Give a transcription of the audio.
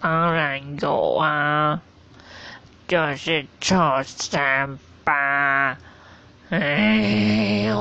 当然有啊，就是臭三八。哎呦！